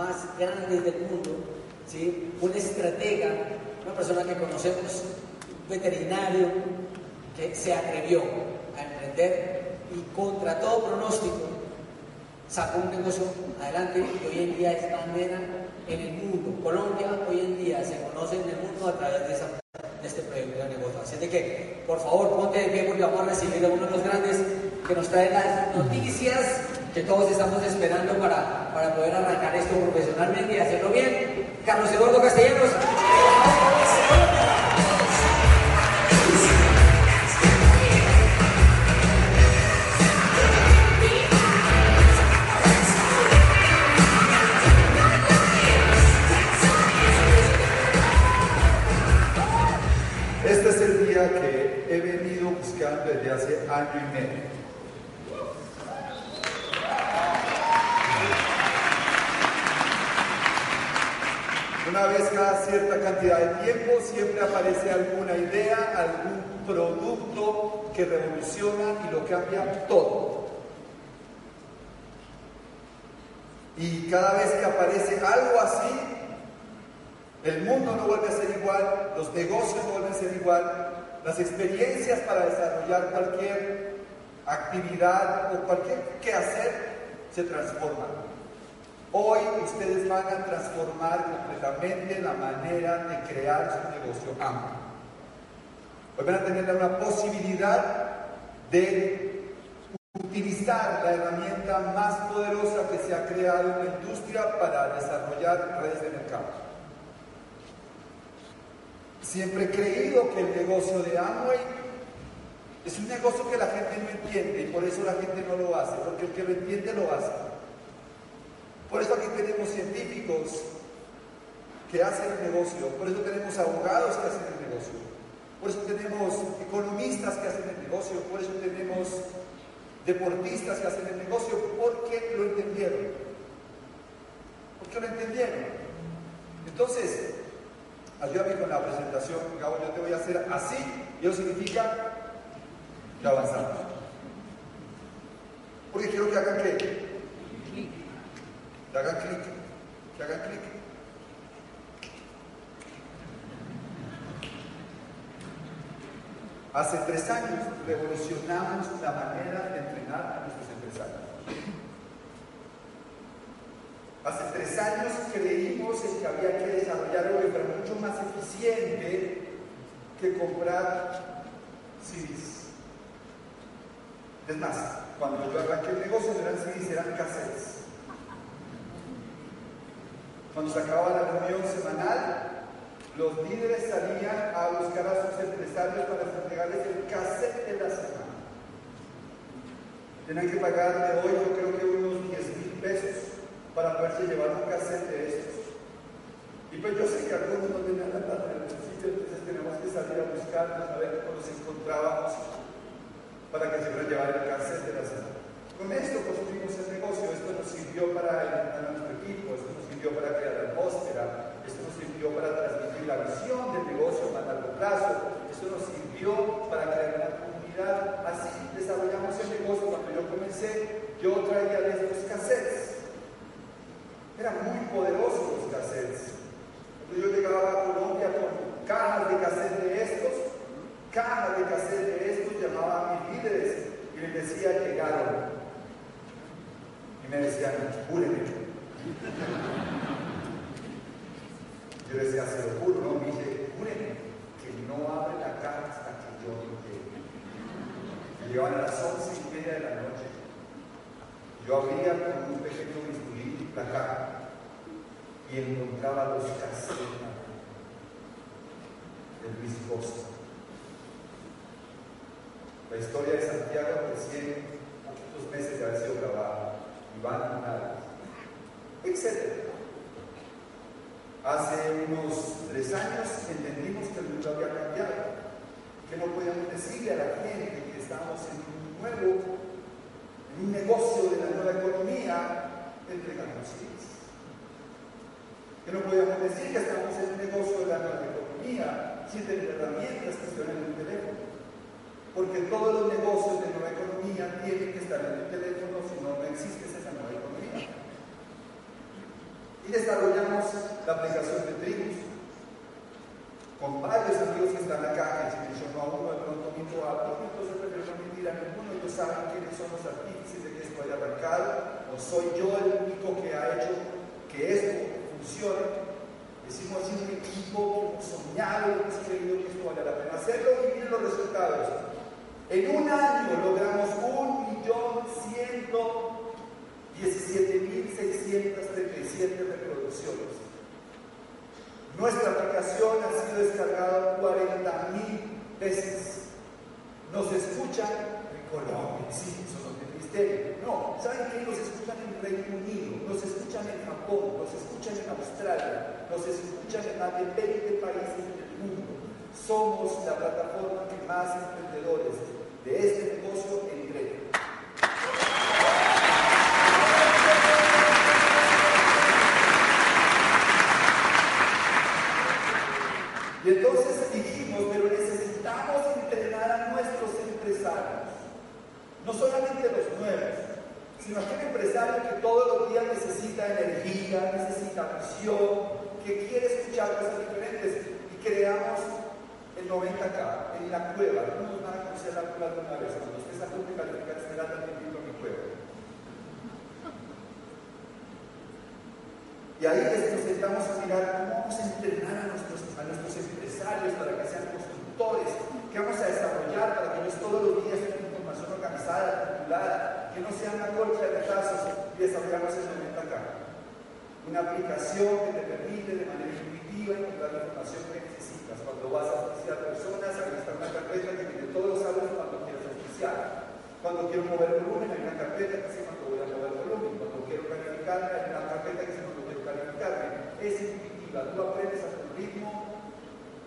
más grandes del mundo, ¿sí? un estratega, una persona que conocemos, un veterinario, que se atrevió a emprender y contra todo pronóstico sacó un negocio adelante y hoy en día es bandera en el mundo. Colombia hoy en día se conoce en el mundo a través de, este proyecto de negocio. Así de que, por favor, ponte de pie porque vamos a recibir a uno de los grandes que nos trae las noticias que todos estamos esperando para, para poder arrancar esto profesionalmente y hacerlo bien. Carlos Eduardo Castellanos. desde hace año y medio. Una vez cada cierta cantidad de tiempo siempre aparece alguna idea, algún producto que revoluciona y lo cambia todo. Y cada vez que aparece algo así, el mundo no vuelve a ser igual, los negocios no vuelven a ser igual, las experiencias para desarrollar cualquier actividad o cualquier quehacer se transforman. Hoy ustedes van a transformar completamente la manera de crear su negocio amplio. Hoy van a tener una posibilidad de utilizar la herramienta más poderosa que se ha creado en la industria para desarrollar redes de mercado. Siempre he creído que el negocio de Amway es un negocio que la gente no entiende y por eso la gente no lo hace, porque el que lo entiende lo hace. Por eso aquí tenemos científicos que hacen el negocio, por eso tenemos abogados que hacen el negocio, por eso tenemos economistas que hacen el negocio, por eso tenemos deportistas que hacen el negocio, porque lo entendieron. Porque lo entendieron. Entonces, Ayúdame con la presentación, Gabo, yo te voy a hacer así, y eso significa que avanzamos. Porque quiero que hagan qué? Que hagan clic, que hagan clic. Hace tres años revolucionamos la manera de entrenar a nuestros empresarios. Hace tres años creímos que había que desarrollar algo que mucho más eficiente que comprar CDs. Es más, cuando yo arranqué el negocio eran CDs, eran cassettes. Cuando se acababa la reunión semanal, los líderes salían a buscar a sus empresarios para entregarles el cassette de la semana. Tenían que pagar de hoy, yo creo que unos 10 mil pesos para poderse llevar un cassette de estos. Y pues yo sé que algunos no tenían la plata en el sitio, entonces tenemos que salir a buscarlos, a ver cómo nos encontrábamos para que se pueda llevar el cassette de la semana. Con esto construimos el negocio, esto nos sirvió para alimentar a nuestro equipo, sirvió para crear la atmósfera, esto nos sirvió para transmitir la visión del negocio a largo plazo, esto nos sirvió para crear una comunidad. Así desarrollamos el negocio. Cuando yo comencé, yo traía estos cassettes eran muy poderosos los cassettes. Cuando yo llegaba a Colombia con cajas de cassette de estos, cajas de cassette de estos, llamaba a mis líderes y les decía, llegaron. Y me decían, júreme. Yo decía, se lo juro, ¿no? Me dice, júreme que no abre la caja hasta que yo llegue. Me llevaban a las once y media de la noche. Yo abría con un pequeño bisturí la caja y encontraba los cassettes de Luis Costa. La historia de Santiago recién poquitos meses de haber sido grabada, Iván Morales, etc. Hace unos tres años entendimos que el mundo había cambiado, que no podíamos decirle a la gente que estábamos en en un negocio de la nueva economía, entregando que no podíamos decir que estamos en un negocio de la nueva economía sin tener herramientas que estén en el teléfono. Porque todos los negocios de nueva economía tienen que estar en el teléfono, si no, no existe esa nueva economía. Y desarrollamos la aplicación de Tribus con varios amigos que están acá, que se mencionó a uno de pronto mismo alto, entonces prefiero no mentir a ninguno, ellos saben quiénes son los artífices de que esto haya arrancado, o soy yo el único que ha hecho que esto funcione. Decimos así un equipo soñado, hemos creído que esto vale la pena hacerlo y miren los resultados. En un año logramos un millón ciento diecisiete mil seiscientos treinta y siete reproducciones. Nuestra aplicación ha sido descargada 40.000 veces. Nos escuchan en Colombia, sí, son los del ministerio. No, ¿saben qué? Nos escuchan en Reino Unido, nos escuchan en Japón, nos escuchan en Australia, nos escuchan en más de 20 países del mundo. Somos la plataforma que más emprendedores de este negocio entrega. Y entonces dijimos, pero necesitamos entrenar a nuestros empresarios, no solamente los nuevos, sino aquel empresario que todos los días necesita energía, que quiere escuchar cosas diferentes. Y creamos el 90K en la cueva. Algunos van a conocer la cueva de una vez. Cuando usted sacó de calificar, será también a mi cueva. Y ahí nos sentamos a mirar cómo vamos a entrenar a nuestros, a nuestros empresarios para que sean constructores, qué vamos a desarrollar para que ellos todos los días tengan información organizada, titulada, que no sea una colcha de retazos y desarrollamos acá. Una aplicación que te permite de manera intuitiva encontrar la información que necesitas. Cuando vas a oficiar personas, está una carpeta que tiene todos los audios cuando quieres oficiar. Cuando quiero mover volumen, hay una carpeta que dice cuando voy a mover volumen. Cuando quiero calificar, hay una carpeta que dice cuando quiero calificarme. Es intuitiva, tú aprendes a tu ritmo,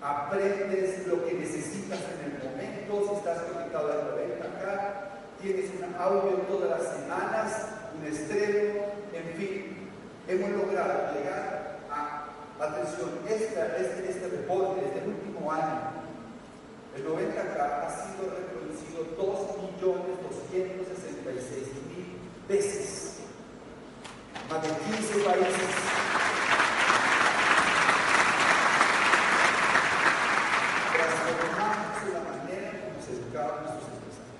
aprendes lo que necesitas en el momento, si estás conectado a la venta acá, tienes un audio todas las semanas, un estreno, en fin, hemos logrado llegar a, atención, este, este, este reporte desde el último año, el 90K ha sido reproducido 2.266.000 veces, más de 15 países. Transformamos la manera en cómo se educaban nuestros empresarios.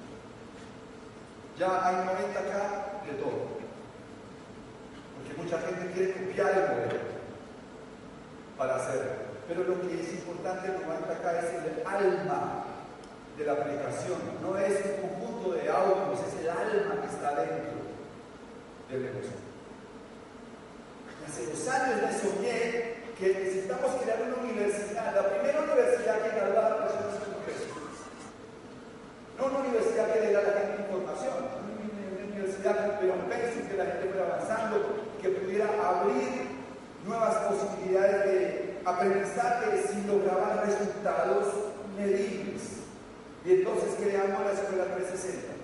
Ya hay 90K de todo. Porque mucha gente quiere copiar el modelo para hacerlo. Pero lo que es importante en 90K es el alma de la aplicación. No es un conjunto de audios, es el alma que está dentro del negocio. Hace dos años me soñé que necesitamos crear una universidad, la primera universidad que graduara a personas con profesiones. No una universidad que diera a la gente información, una universidad que tuviera un peso, que la gente fuera avanzando, que pudiera abrir nuevas posibilidades de aprendizaje si lograban resultados medibles. Y entonces creamos la Escuela 360.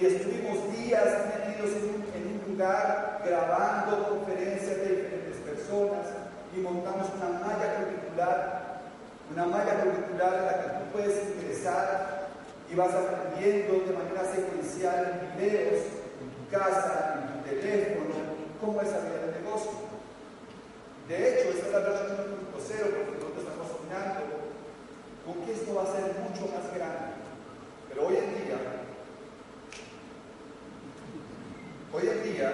Y estuvimos días metidos en un, lugar grabando conferencias de diferentes personas y montamos una malla curricular, una malla curricular en la que tú puedes ingresar y vas aprendiendo de manera secuencial en videos, en tu casa, en tu teléfono, cómo es abrir el negocio. De hecho, esta es la versión 1.0 porque nosotros estamos soñando con que esto va a ser mucho más grande. Pero hoy en día, hoy en día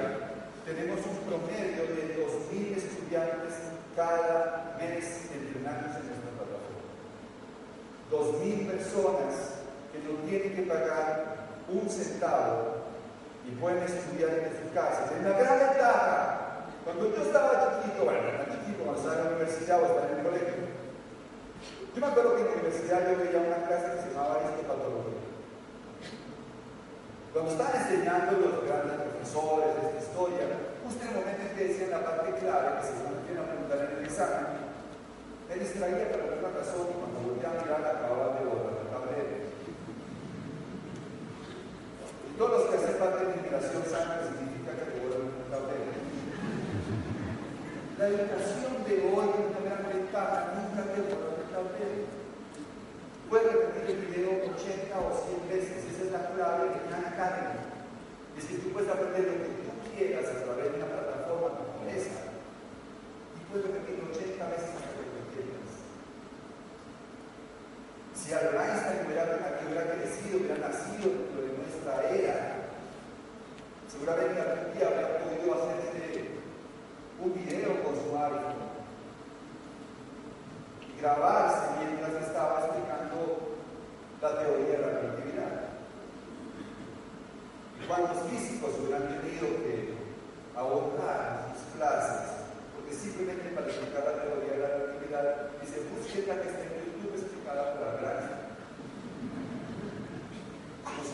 tenemos un promedio de 2.000 estudiantes cada mes entrenándose en nuestra plataforma. 2.000 personas que no tienen que pagar un centavo y pueden estudiar en sus casas. Es una gran ventaja. Cuando yo estaba chiquito, bueno, era chiquito, cuando estaba en la universidad o estaba en yo me acuerdo que en la universidad yo veía una clase que se llamaba histopatología. Cuando estaban enseñando los grandes profesores de esta historia, justo en el momento en que decían la parte clave, que se iban a preguntar en el examen, me distraía por alguna razón y cuando volví a mirar acababa de borrar el tablero. Y todos los que hacen parte de migración sana significa que te borran el tablero. La educación de hoy es una gran ventaja, nunca te borran Puedes repetir el video 80 o 100 veces, esa es la clave de una carne. Es que tú puedes aprender lo que tú quieras a través de una plataforma como esa. Y puedes repetirlo 80 veces hasta que lo entiendas. Si Albert Einstein hubiera, hubiera crecido, hubiera nacido dentro de nuestra era, seguramente algún día habrá podido hacerse este, un video con su hábito, grabar ¿Y cuántos físicos hubieran tenido que abordar sus clases? Porque simplemente para explicar la teoría de la relatividad, dice, busquen la que está en YouTube explicada por Albrecht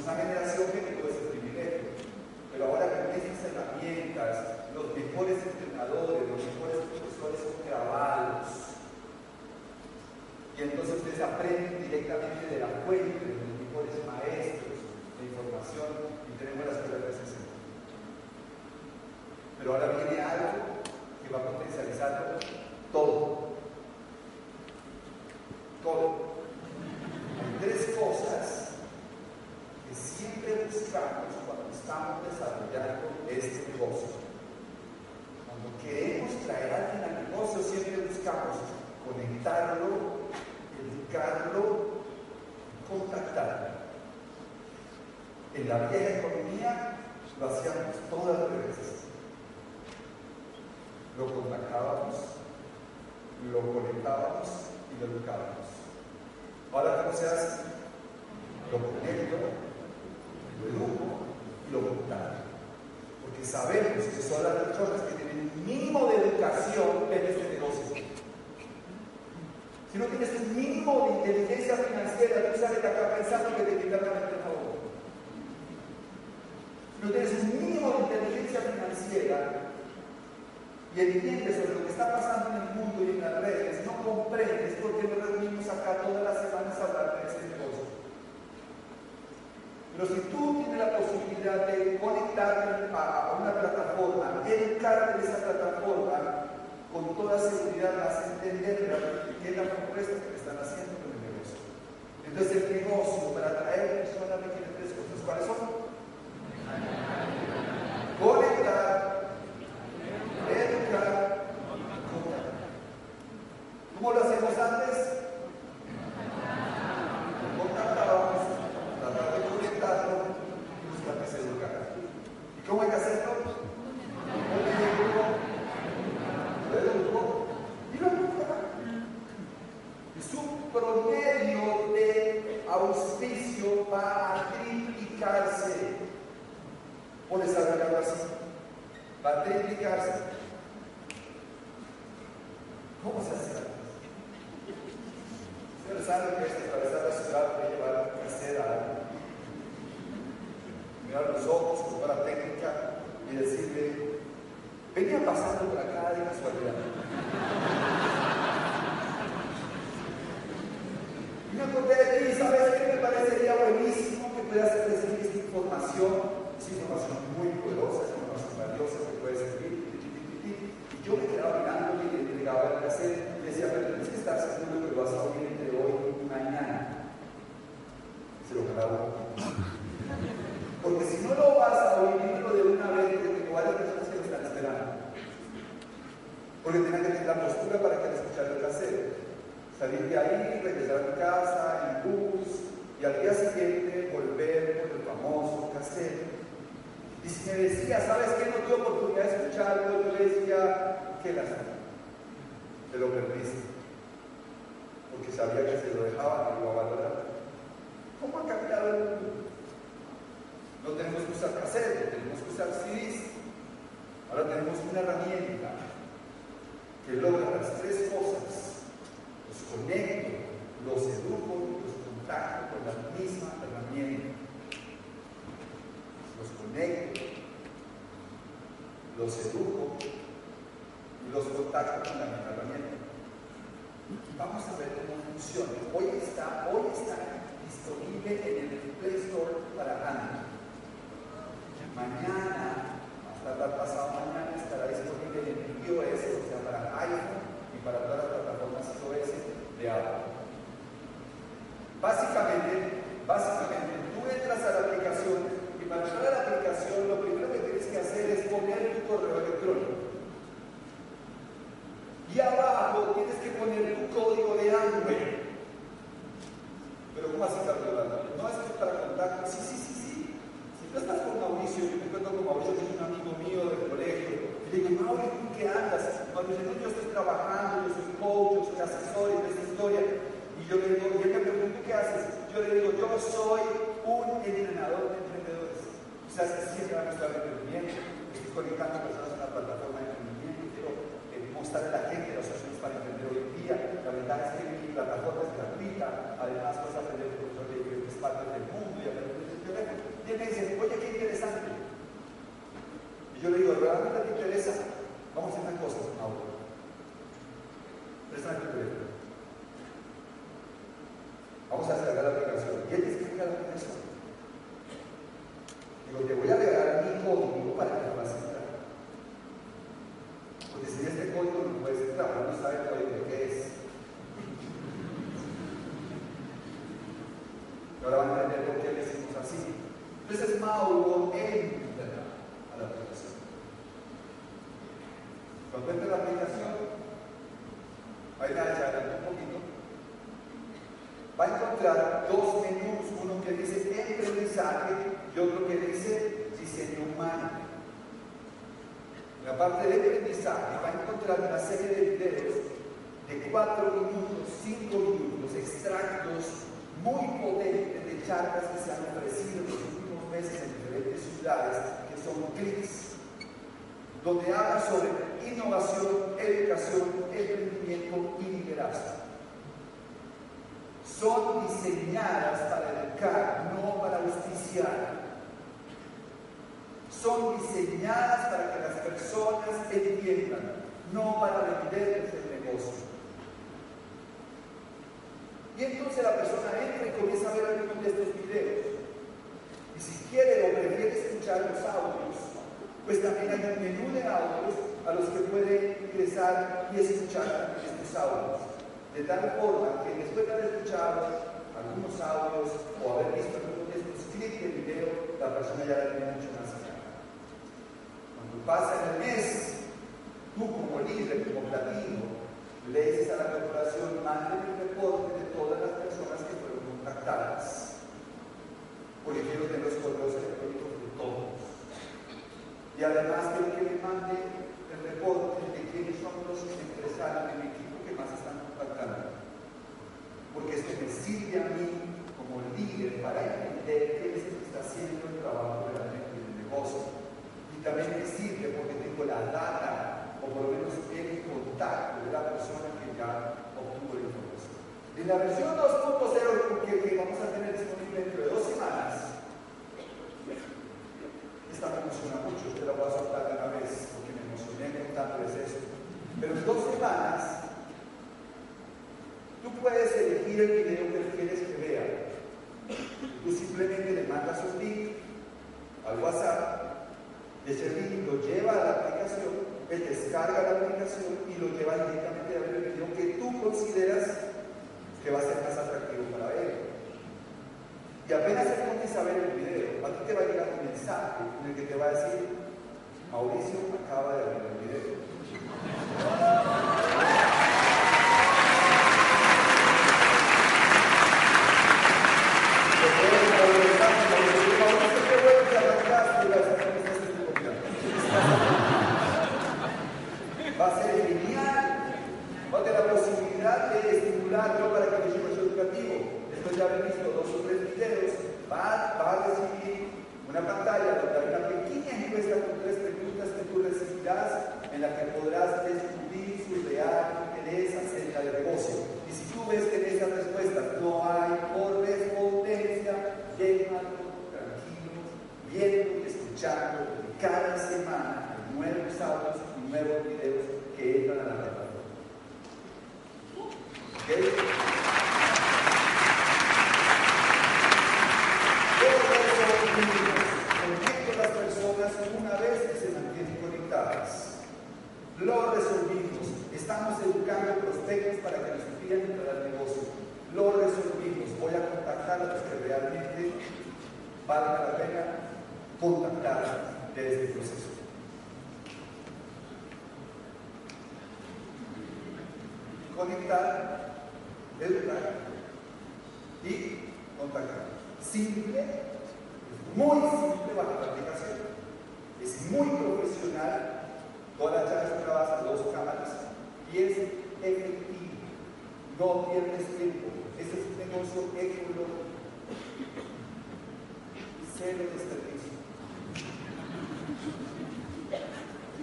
una generación que tuvo ese privilegio. Pero ahora con esas herramientas, los mejores entrenadores, los mejores profesores son grabados. Y entonces ustedes aprenden directamente de la fuente, de los mejores maestros de información y tenemos las escuela de Pero ahora viene algo que va a potencializar todo. Todo. Hay tres cosas cuando estamos desarrollando este negocio. Cuando queremos traer a alguien al negocio, siempre buscamos conectarlo, educarlo, contactarlo. En la vieja economía lo hacíamos todas las veces. Lo contactábamos, lo conectábamos y lo educábamos. Ahora, ¿cómo se hace? Lo conecto, educo y lo montaron. Porque sabemos que son las personas que tienen un mínimo de educación en este negocio. Si no tienes un mínimo de inteligencia financiera, tú sales de acá pensando que te quitan la mente favor. Si no tienes un mínimo de inteligencia financiera y entiendes sobre lo que está pasando en el mundo y en las redes, no comprendes por qué nos reunimos acá todas las semanas a hablar de este negocio. Pero si tú tienes la posibilidad de conectarte a una plataforma, educarte de esa plataforma, con toda seguridad vas a entender qué es la propuesta que te están haciendo con el negocio. Entonces el negocio para atraer personas requiere tres cosas. ¿Cuáles son? Conectar, educar, conectar. ¿Cómo lo hacemos antes? ¿Cómo hay que hacerlo? Y lo Y su promedio de auspicio va a triplicarse por desarrollarlo así. Va a triplicarse. ¿Cómo se hace? Ustedes saben que esta atravesar la ciudad puede llevar a hacer algo mirar los ojos, jugar la técnica y decirle, venía pasando por acá de casualidad. Me acordé de ti, ¿sabes qué? Me parecería buenísimo que puedas recibir esta información. Es información muy poderosa, es información valiosa que puede servir. Y yo me quedaba mirando y le entregaba el hacer y decía, pero tienes que estar seguro que lo vas a oír entre hoy y mañana. Se lo grabo. Porque si no lo vas a oírlo de una vez, porque tengo varias personas que lo están esperando. Porque tienen que tener la postura para que escuchar el cassette. Salir de ahí, regresar a mi casa, en bus, y al día siguiente volver por el famoso cassette. Y si me decía, ¿sabes qué? No tuve oportunidad de escucharlo, yo le decía, ¿qué la Te lo perdiste. Porque sabía que si lo dejaba, no iba a valorar. ¿Cómo ha cambiado el mundo? No tenemos que usar cassette, tenemos que usar CDs. Ahora tenemos una herramienta que logra las tres cosas. Los conecto, los educo, los contacto con la misma herramienta. Los conecto, los educo y los contacto con la herramienta. Vamos a ver cómo funciona. Hoy está, hoy está disponible en el Play Store para Android. Mañana, hasta el pasado mañana, estará disponible en iOS, o sea, para iPhone y para todas las plataformas iOS de Apple. Básicamente, básicamente, tú entras a la aplicación y para entrar a la aplicación lo primero hacer es poner tu correo electrónico. Y abajo tienes que poner tu código de Android. Pero ¿cómo así Carlos? No, es que para contacto. Sí, sí, sí, sí. Si tú estás con Mauricio, yo me encuentro con Mauricio, que es un amigo mío del colegio. Y le digo, Mauricio, ¿tú qué andas? Cuando yo estoy trabajando, yo soy coach, yo soy asesor en esta historia. Y yo le digo, y él me pregunta, ¿qué haces? Yo le digo, yo soy un entrenador de emprendedores. O sea, siempre van a estar emprendimiento, estoy conectando personas a la plataforma de emprendimiento, quiero eh, mostrarle a la gente las opciones para emprender hoy en día. La verdad es que mi plataforma es gratuita, además puedes aprender de profesor de diferentes partes del mundo y aprender de teléfono. Y él me dice, oye, qué interesante. Y yo le digo, ¿realmente te interesa? Vamos a hacer una cosa, ahora. Presta tu teléfono. Vamos a descargar la aplicación. ¿Y él te explica la aplicación? Digo, te voy a regalar mi código para que puedas entrar. Porque si este código no puedes entrar, uno no sabe el código que es. Y ahora van a entender por qué le hicimos así. Entonces Mauro entra a la aplicación. Cuando entra a la aplicación, ahí ya adelante un poquito, va a encontrar dos menús, uno que dice emprendizaje y otro que dice diseño humano. En la parte de emprendizaje va a encontrar una serie de videos de cuatro minutos, cinco minutos, extractos muy potentes de charlas que se han ofrecido en los últimos meses en diferentes ciudades, que son clics, donde habla sobre innovación, educación, emprendimiento y liderazgo son diseñadas para educar, no para justiciar. Son diseñadas para que las personas entiendan, no para venderles el negocio. Y entonces la persona entra y comienza a ver algunos de estos videos. Y si quiere o prefiere escuchar los audios, pues también hay un menú de audios a los que puede ingresar y escuchar estos audios. De tal forma que después de haber escuchado algunos audios o haber visto algunos de estos clics de video, la persona ya la tiene mucho más clara. Cuando pasa el mes, tú como líder, como platino, le a la corporación, manden el reporte de todas las personas que fueron contactadas. Porque quiero tener los correos electrónicos de todos. Y además quiero que me mande el reporte de quiénes son los de mi equipo que más están porque esto me sirve a mí como líder para entender qué es lo que está haciendo el trabajo realmente del negocio. Y también me sirve porque tengo la data, o por lo menos el contacto de la persona que ya obtuvo la información. En la versión 2.0 que, que vamos a tener disponible dentro de dos semanas, esta me emociona mucho, usted la voy a soltar de una vez porque me emocioné contándoles esto. Tú puedes elegir el video que quieres que vea. Tú simplemente le mandas un link al WhatsApp, ese link lo lleva a la aplicación, él descarga la aplicación y lo lleva directamente a ver el video que tú consideras que va a ser más atractivo para él. Y apenas se comienza a ver el video, a ti te va a llegar un mensaje en el que te va a decir, Mauricio acaba de ver el video.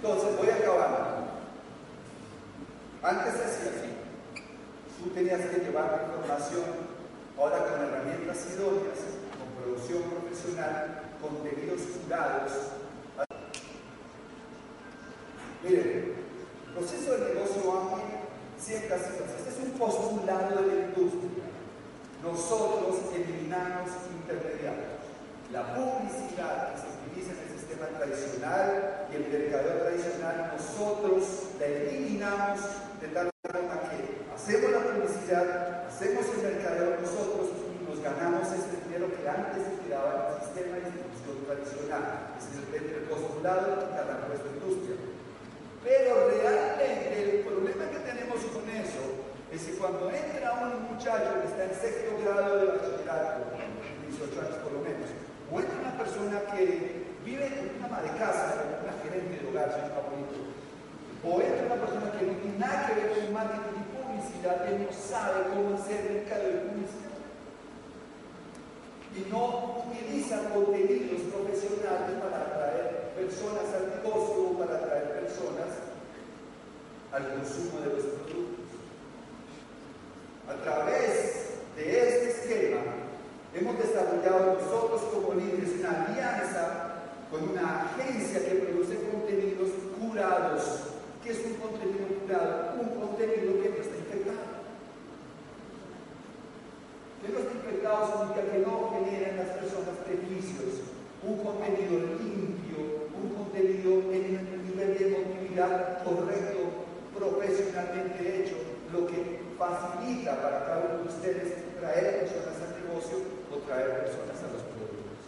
Entonces, voy a acabar. Antes hacía así. Tú tenías que llevar la información, ahora con herramientas idóneas, con producción profesional, contenidos curados. Miren, el proceso de negocio ha sido Este es un postulado de la industria. Nosotros eliminamos intermediarios. La publicidad que se utiliza en el tradicional y el mercado tradicional, nosotros la eliminamos de tal forma que hacemos la publicidad, hacemos el mercado nosotros y nos ganamos ese dinero que antes se tiraba en el sistema de distribución tradicional. Es el, el postulado que la nuestra industria. Pero realmente el problema que tenemos con eso es que cuando entra un muchacho que está en sexto grado de bachillerato, 18 años por lo menos, o entra una persona que vive en una ama de casa, una gerente de hogar, señor bonito, o entra una persona que no tiene nada que ver con marketing y publicidad, que no sabe cómo hacer mercado de publicidad. Y no utiliza contenidos profesionales para atraer personas al negocio o para atraer personas al consumo de los productos. A través de este esquema, Hemos desarrollado nosotros como líderes una alianza con una agencia que produce contenidos curados. ¿Qué es un contenido Un contenido que no está infectado. Que no está infectado significa que no genera en las personas prejuicios. Un contenido limpio, un contenido en un nivel de emotividad correcto, profesionalmente hecho, lo que facilita para cada uno de ustedes traer personas al negocio traer personas a los productos.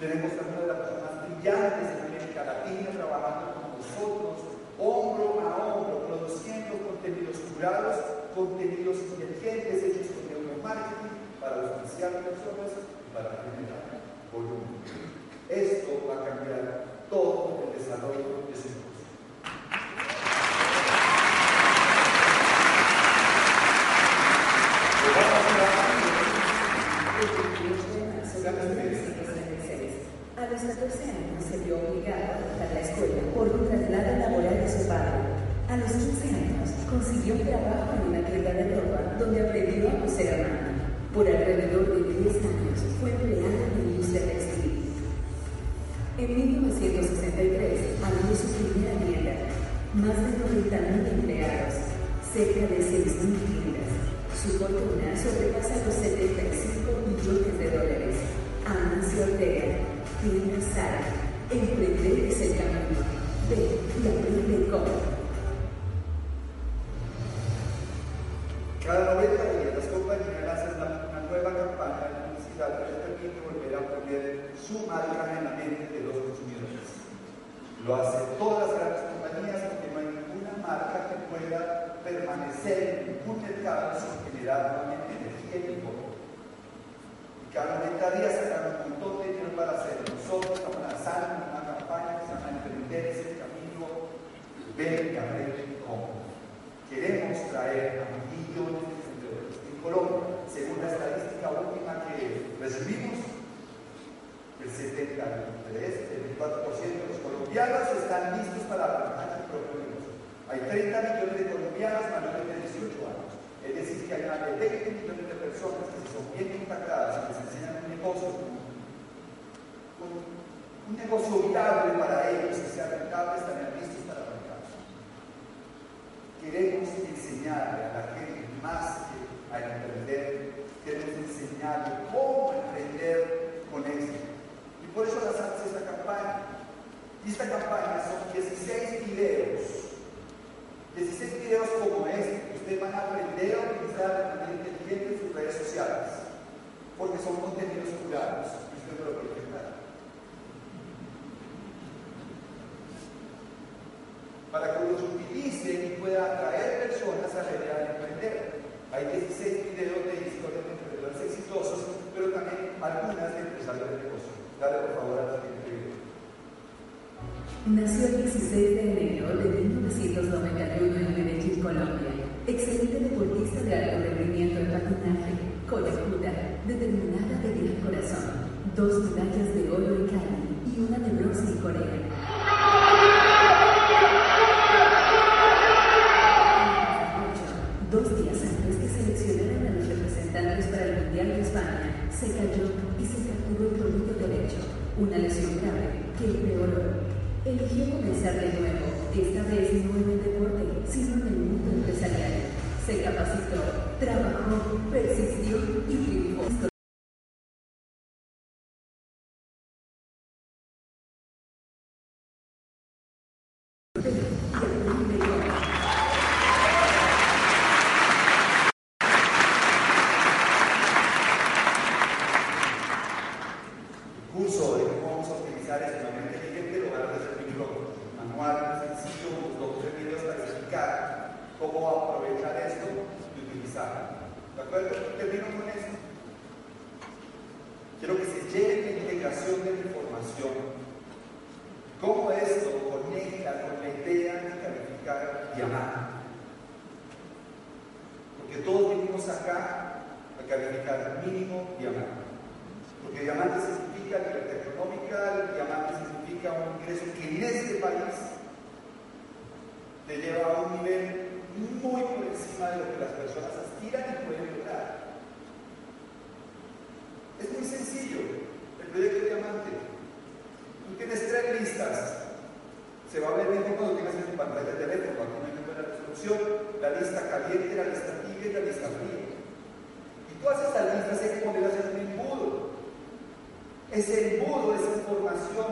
Tenemos de las personas brillantes de América Latina trabajando con nosotros, hombro a hombro, contenidos curados, contenidos inteligentes hechos con neuromarketing para auspiciar personas y para generar volumen. Esto va a cambiar todo el desarrollo de su consiguió un trabajo en una tienda de ropa donde aprendió a coser a mano. Por alrededor de 10 años fue empleada en la industria textil. En 1963 abrió su primera tienda, más de 90.000 empleados, cerca de 6.000 tiendas. Su fortuna sobrepasa los 75 millones de dólares. Amancio Ortega, tienda Sara, emprender es el camino. Ve y aprende cómo. Su marca en la mente de los consumidores. Lo hacen todas las grandes compañías porque no hay ninguna marca que pueda permanecer en un mercado sin generar nuevamente energía y dinero. Y cada 90 días sacan un montón de dinero para hacerlo. Nosotros estamos lanzando una campaña que se llama Emprender ese camino, ven, aprende y Queremos traer a millones de emprendedores. En Colombia, según la estadística última que recibimos, el 73, el 24% de los colombianos están listos para arrancar su propio negocio. Hay 30 millones de colombianos mayores de 18 años. Es decir, que hay más de 20 millones de personas que si son bien impactadas y les enseñan un negocio, un negocio viable para ellos, que sea rentable, están listos Queremos enseñarle a la gente más que a emprender, queremos enseñarle cómo emprender con éxito. Y por eso lanzamos esta campaña. Y esta campaña son 16 videos. 16 videos como este, ustedes van a aprender a utilizar de manera inteligente en sus redes sociales. Porque son contenidos curados. Y usted lo puede para que los utilicen y puedan atraer personas a la idea de emprender. Hay 16 videos de historias de emprendedores exitosos, pero también algunas de empresarios de negocio. Dale por favor a la siguiente video. Nació el 16 de enero de 1991 en Medellín, Colombia. Excelente deportista de alto rendimiento en patinaje. Coyacuta, determinada de gran corazón. Dos medallas de oro en Cali y una de bronce en Corea. Dos días antes que seleccionaran a los representantes para el Mundial de España, se cayó y se fracturó el tobillo derecho, una lesión grave que empeoró. Eligió comenzar de nuevo, esta vez no en el deporte, sino en el mundo empresarial. Se capacitó, trabajó, persistió y triunfó. curso de cómo vamos a utilizar el equipamiento inteligente lo van a hacer el micrófono. Manual sencillo, unos dos o tres videos para explicar cómo aprovechar esto y utilizarlo. ¿De acuerdo? Termino con esto. Quiero que se lleve la integración de la información. ¿Cómo esto conecta con la idea de calificar y amar? Porque todos venimos acá a calificar mínimo y amar. Porque diamante significa libertad económica, diamante significa un ingreso que en este país te lleva a un nivel muy por encima de lo que las personas aspiran y pueden lograr. Es muy sencillo el proyecto de diamante. Tú tienes tres listas. Se va a ver bien cuando tengas en tu pantalla de teléfono, cuando no hay la lista caliente, la lista tibia y la lista fría. Y todas estas listas que ponerlas en un embudo. Ese embudo, esa información,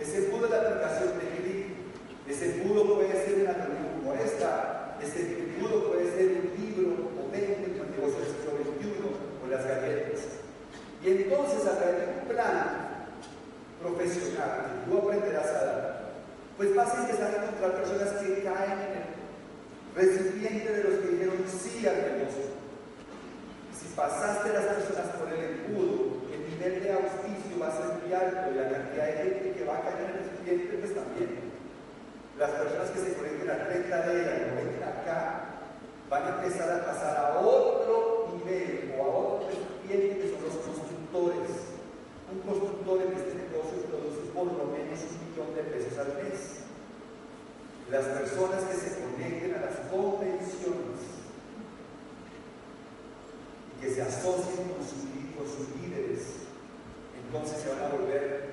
ese embudo de la aplicación de clic, ese embudo puede ser una reunión como esta, ese embudo puede ser un libro potente como el negocio del siglo XXI o las galletas. Y entonces a través de un plan profesional que tú aprenderás a dar, pues vas a empezar a encontrar personas que caen en el recipiente de los que dijeron sí al negocio. Si pasaste las personas por el embudo, el nivel de auspicio va a ser muy alto y la cantidad de gente que va a caer en el recipiente, pues también. Las personas que se conecten a 30 de ellas, vengan acá, van a empezar a pasar a otro nivel o a otro recipiente que son los constructores. Un constructor en este negocio produce por lo menos un millón de pesos al mes. Las personas que se conecten a las convenciones y que se asocien con, su, con sus líderes, entonces se van a volver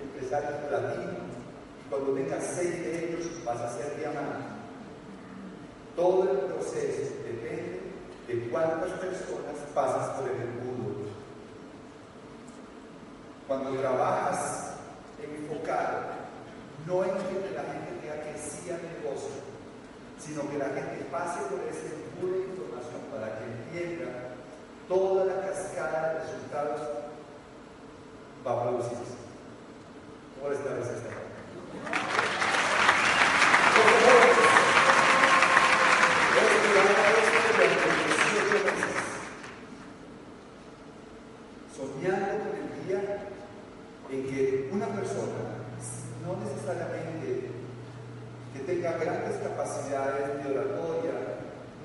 empresarios platinos. Y cuando tengas seis de ellos, vas a ser diamante. Todo el proceso depende de cuántas personas pasas por el embudo. Cuando trabajas enfocado, no en que la gente tenga que sí al negocio, sino que la gente pase por ese embudo de información para que entienda toda la cascada de resultados va a producirse. ¿Cómo les parece esta? Soñando con el día en que una persona, no necesariamente que tenga grandes capacidades de oratoria,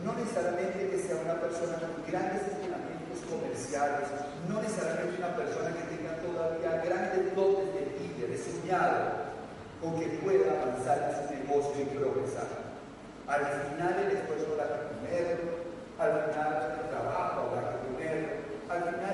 no necesariamente que sea una persona con grandes entrenamientos comerciales, no necesariamente una persona que tenga todavía grandes dotes de líder, de soñado, con que pueda avanzar en su negocio y progresar. Al final el esfuerzo habrá que ponerlo, al final el trabajo habrá que ponerlo, al final